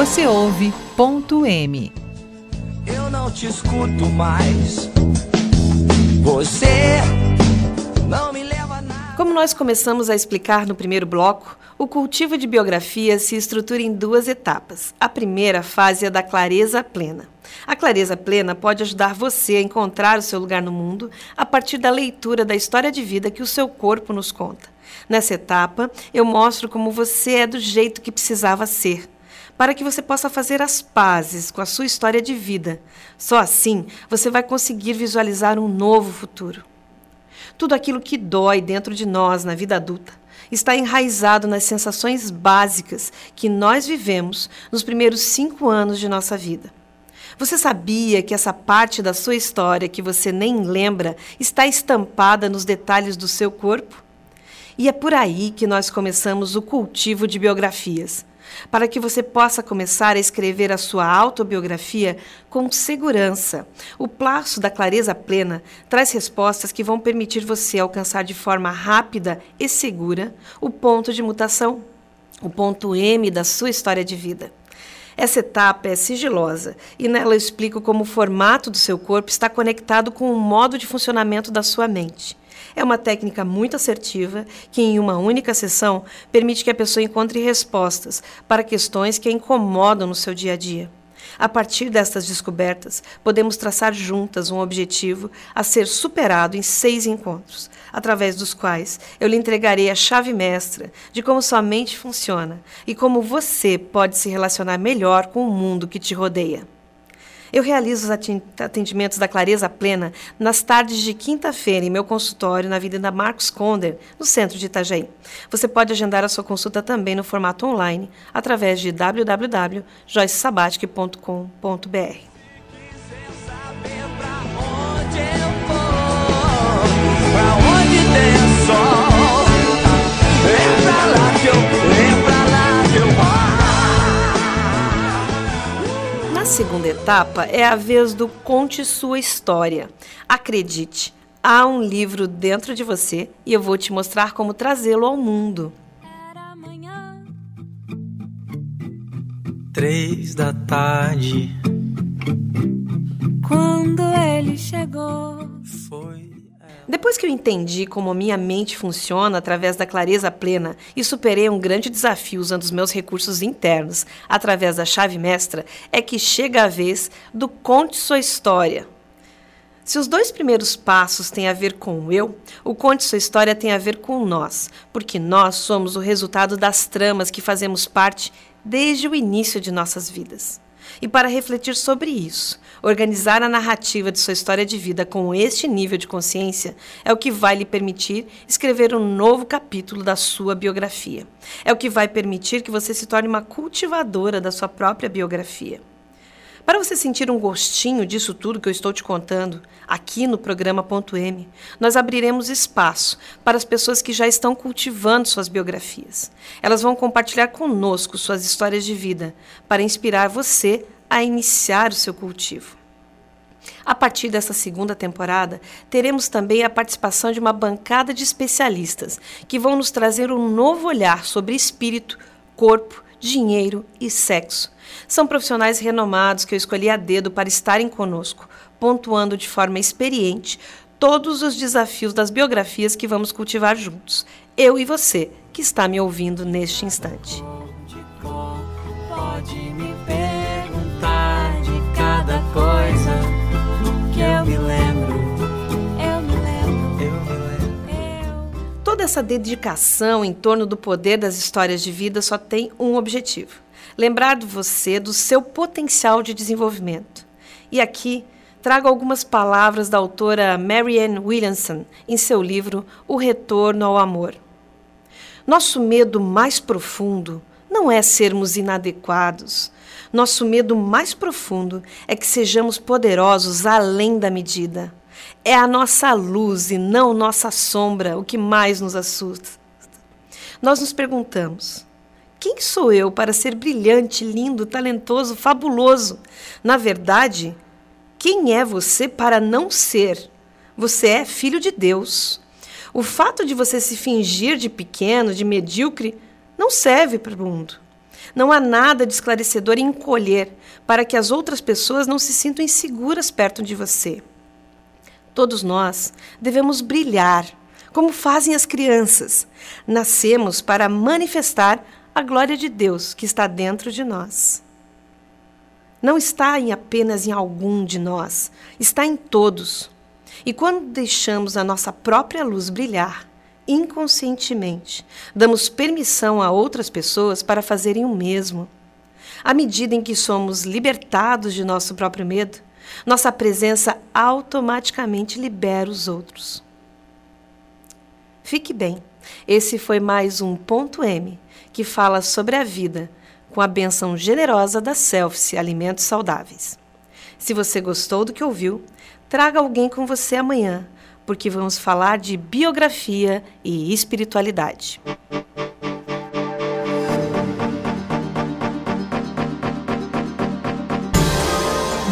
Você ouve ponto M. Eu não te escuto mais. Você não me leva a nada. Como nós começamos a explicar no primeiro bloco, o cultivo de biografia se estrutura em duas etapas. A primeira fase é da clareza plena. A clareza plena pode ajudar você a encontrar o seu lugar no mundo a partir da leitura da história de vida que o seu corpo nos conta. Nessa etapa, eu mostro como você é do jeito que precisava ser, para que você possa fazer as pazes com a sua história de vida. Só assim você vai conseguir visualizar um novo futuro. Tudo aquilo que dói dentro de nós na vida adulta está enraizado nas sensações básicas que nós vivemos nos primeiros cinco anos de nossa vida. Você sabia que essa parte da sua história que você nem lembra está estampada nos detalhes do seu corpo? E é por aí que nós começamos o cultivo de biografias, para que você possa começar a escrever a sua autobiografia com segurança. O Plaço da Clareza Plena traz respostas que vão permitir você alcançar de forma rápida e segura o ponto de mutação, o ponto M da sua história de vida. Essa etapa é sigilosa e nela eu explico como o formato do seu corpo está conectado com o modo de funcionamento da sua mente. É uma técnica muito assertiva que, em uma única sessão, permite que a pessoa encontre respostas para questões que a incomodam no seu dia a dia. A partir destas descobertas, podemos traçar juntas um objetivo a ser superado em seis encontros, através dos quais eu lhe entregarei a chave mestra de como sua mente funciona e como você pode se relacionar melhor com o mundo que te rodeia. Eu realizo os atendimentos da Clareza Plena nas tardes de quinta-feira em meu consultório na Avenida Marcos Conder, no centro de Itajaí. Você pode agendar a sua consulta também no formato online através de www.joycesabatic.com.br. Saber pra onde vou, tem sol. É pra lá que eu, é segunda etapa é a vez do Conte Sua História. Acredite, há um livro dentro de você e eu vou te mostrar como trazê-lo ao mundo. Era amanhã. Três da tarde Quando ele chegou. Depois que eu entendi como minha mente funciona através da clareza plena e superei um grande desafio usando os meus recursos internos através da chave mestra, é que chega a vez do conte sua história. Se os dois primeiros passos têm a ver com o eu, o conte sua história tem a ver com nós, porque nós somos o resultado das tramas que fazemos parte desde o início de nossas vidas. E para refletir sobre isso, organizar a narrativa de sua história de vida com este nível de consciência é o que vai lhe permitir escrever um novo capítulo da sua biografia. É o que vai permitir que você se torne uma cultivadora da sua própria biografia. Para você sentir um gostinho disso tudo que eu estou te contando, aqui no programa Ponto M, nós abriremos espaço para as pessoas que já estão cultivando suas biografias. Elas vão compartilhar conosco suas histórias de vida para inspirar você a iniciar o seu cultivo. A partir dessa segunda temporada, teremos também a participação de uma bancada de especialistas que vão nos trazer um novo olhar sobre espírito, corpo, dinheiro e sexo. São profissionais renomados que eu escolhi a dedo para estarem conosco, pontuando de forma experiente todos os desafios das biografias que vamos cultivar juntos, eu e você que está me ouvindo neste instante. Pode me perguntar de cada coisa que eu me lembro. eu me lembro, Eu me lembro. eu. Toda essa dedicação em torno do poder das histórias de vida só tem um objetivo: lembrar de você do seu potencial de desenvolvimento. E aqui trago algumas palavras da autora Marianne Williamson em seu livro O Retorno ao Amor. Nosso medo mais profundo não é sermos inadequados. Nosso medo mais profundo é que sejamos poderosos além da medida. É a nossa luz e não nossa sombra o que mais nos assusta. Nós nos perguntamos: quem sou eu para ser brilhante, lindo, talentoso, fabuloso? Na verdade, quem é você para não ser? Você é filho de Deus. O fato de você se fingir de pequeno, de medíocre, não serve para o mundo. Não há nada de esclarecedor em encolher para que as outras pessoas não se sintam inseguras perto de você. Todos nós devemos brilhar, como fazem as crianças. Nascemos para manifestar a glória de Deus que está dentro de nós. Não está em apenas em algum de nós, está em todos. E quando deixamos a nossa própria luz brilhar, inconscientemente, damos permissão a outras pessoas para fazerem o mesmo. À medida em que somos libertados de nosso próprio medo, nossa presença automaticamente libera os outros. Fique bem, esse foi mais um ponto M que fala sobre a vida com a benção generosa da Selfie Alimentos Saudáveis. Se você gostou do que ouviu, traga alguém com você amanhã, porque vamos falar de biografia e espiritualidade.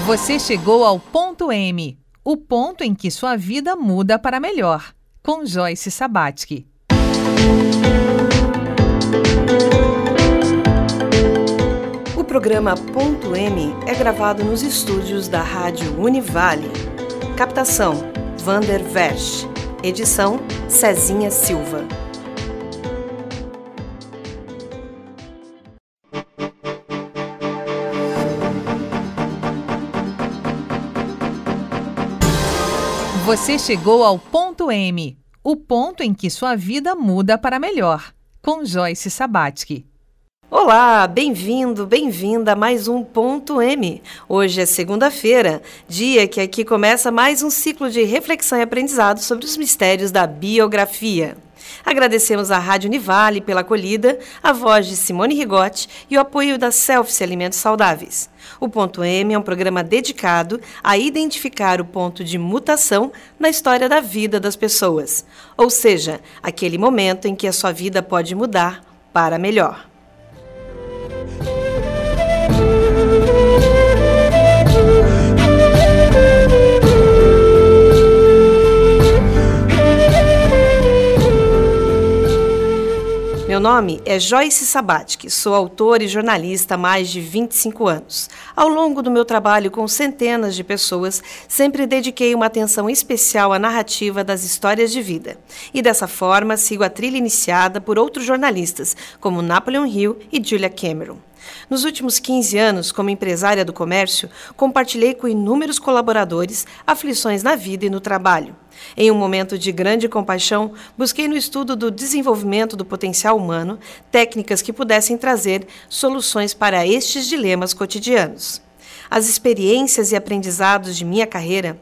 Você chegou ao ponto M, o ponto em que sua vida muda para melhor, com Joyce Sabatsky. O programa Ponto M é gravado nos estúdios da Rádio Univale. Captação: Vander Versch. Edição: Cezinha Silva. Você chegou ao ponto M, o ponto em que sua vida muda para melhor, com Joyce Sabatsky. Olá, bem-vindo, bem-vinda a mais um Ponto M. Hoje é segunda-feira, dia que aqui começa mais um ciclo de reflexão e aprendizado sobre os mistérios da biografia. Agradecemos à Rádio Univale pela acolhida, a voz de Simone Rigotti e o apoio da Selfie Alimentos Saudáveis. O Ponto M é um programa dedicado a identificar o ponto de mutação na história da vida das pessoas, ou seja, aquele momento em que a sua vida pode mudar para melhor. Meu nome é Joyce Sabatsky, sou autora e jornalista há mais de 25 anos. Ao longo do meu trabalho com centenas de pessoas, sempre dediquei uma atenção especial à narrativa das histórias de vida. E dessa forma, sigo a trilha iniciada por outros jornalistas, como Napoleon Hill e Julia Cameron. Nos últimos 15 anos, como empresária do comércio, compartilhei com inúmeros colaboradores aflições na vida e no trabalho. Em um momento de grande compaixão, busquei no estudo do desenvolvimento do potencial humano técnicas que pudessem trazer soluções para estes dilemas cotidianos. As experiências e aprendizados de minha carreira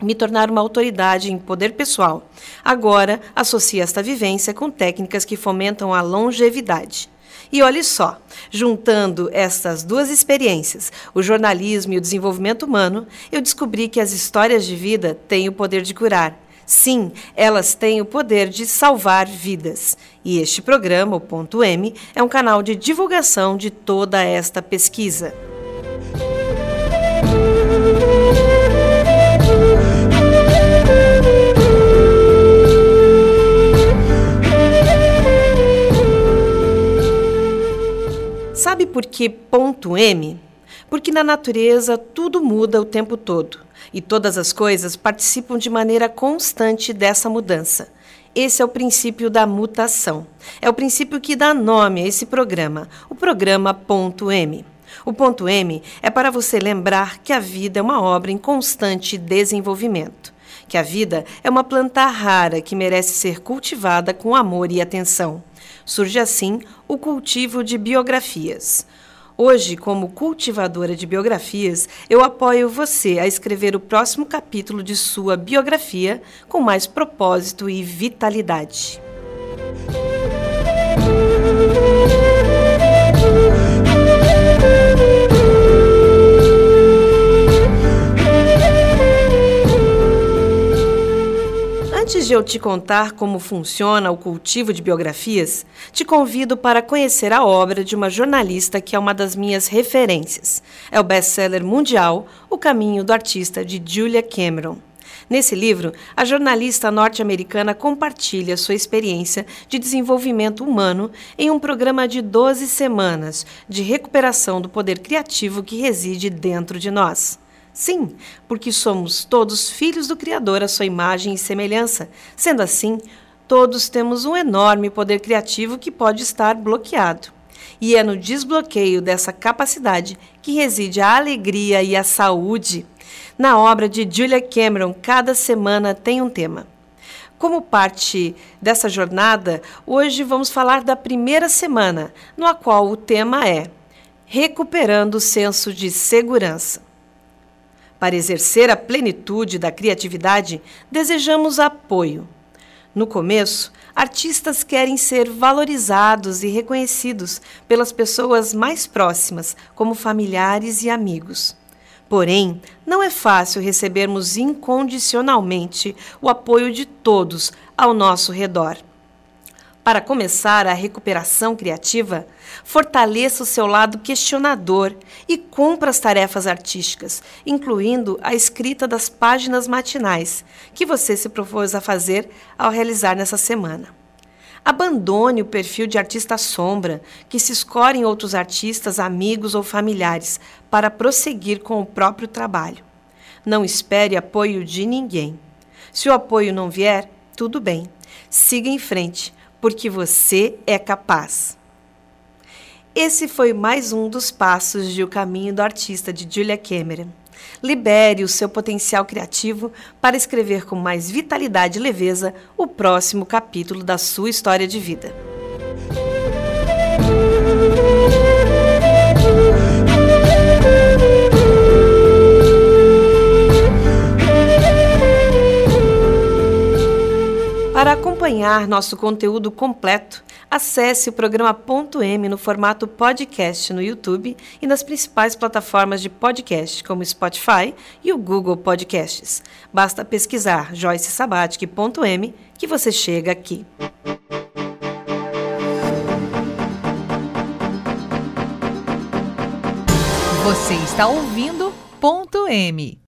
me tornaram uma autoridade em poder pessoal. Agora, associo esta vivência com técnicas que fomentam a longevidade. E olhe só, juntando estas duas experiências, o jornalismo e o desenvolvimento humano, eu descobri que as histórias de vida têm o poder de curar. Sim, elas têm o poder de salvar vidas. E este programa, o Ponto M, é um canal de divulgação de toda esta pesquisa. Sabe por que ponto M? Porque na natureza tudo muda o tempo todo e todas as coisas participam de maneira constante dessa mudança. Esse é o princípio da mutação. É o princípio que dá nome a esse programa, o programa Ponto M. O ponto M é para você lembrar que a vida é uma obra em constante desenvolvimento, que a vida é uma planta rara que merece ser cultivada com amor e atenção. Surge assim o cultivo de biografias. Hoje, como cultivadora de biografias, eu apoio você a escrever o próximo capítulo de sua biografia com mais propósito e vitalidade. Antes de eu te contar como funciona o cultivo de biografias, te convido para conhecer a obra de uma jornalista que é uma das minhas referências. É o best-seller mundial O Caminho do Artista, de Julia Cameron. Nesse livro, a jornalista norte-americana compartilha sua experiência de desenvolvimento humano em um programa de 12 semanas de recuperação do poder criativo que reside dentro de nós. Sim, porque somos todos filhos do Criador à sua imagem e semelhança. Sendo assim, todos temos um enorme poder criativo que pode estar bloqueado. E é no desbloqueio dessa capacidade que reside a alegria e a saúde. Na obra de Julia Cameron, cada semana tem um tema. Como parte dessa jornada, hoje vamos falar da primeira semana, no qual o tema é Recuperando o senso de segurança. Para exercer a plenitude da criatividade, desejamos apoio. No começo, artistas querem ser valorizados e reconhecidos pelas pessoas mais próximas, como familiares e amigos. Porém, não é fácil recebermos incondicionalmente o apoio de todos ao nosso redor. Para começar a recuperação criativa, fortaleça o seu lado questionador e cumpra as tarefas artísticas, incluindo a escrita das páginas matinais que você se propôs a fazer ao realizar nessa semana. Abandone o perfil de artista sombra, que se escolhe em outros artistas, amigos ou familiares, para prosseguir com o próprio trabalho. Não espere apoio de ninguém. Se o apoio não vier, tudo bem. Siga em frente, porque você é capaz. Esse foi mais um dos passos de O Caminho do Artista de Julia Cameron. Libere o seu potencial criativo para escrever com mais vitalidade e leveza o próximo capítulo da sua história de vida. Para acompanhar nosso conteúdo completo, acesse o programa Ponto M no formato podcast no YouTube e nas principais plataformas de podcast, como Spotify e o Google Podcasts. Basta pesquisar Joyce Sabatic.m que você chega aqui. Você está ouvindo Ponto M.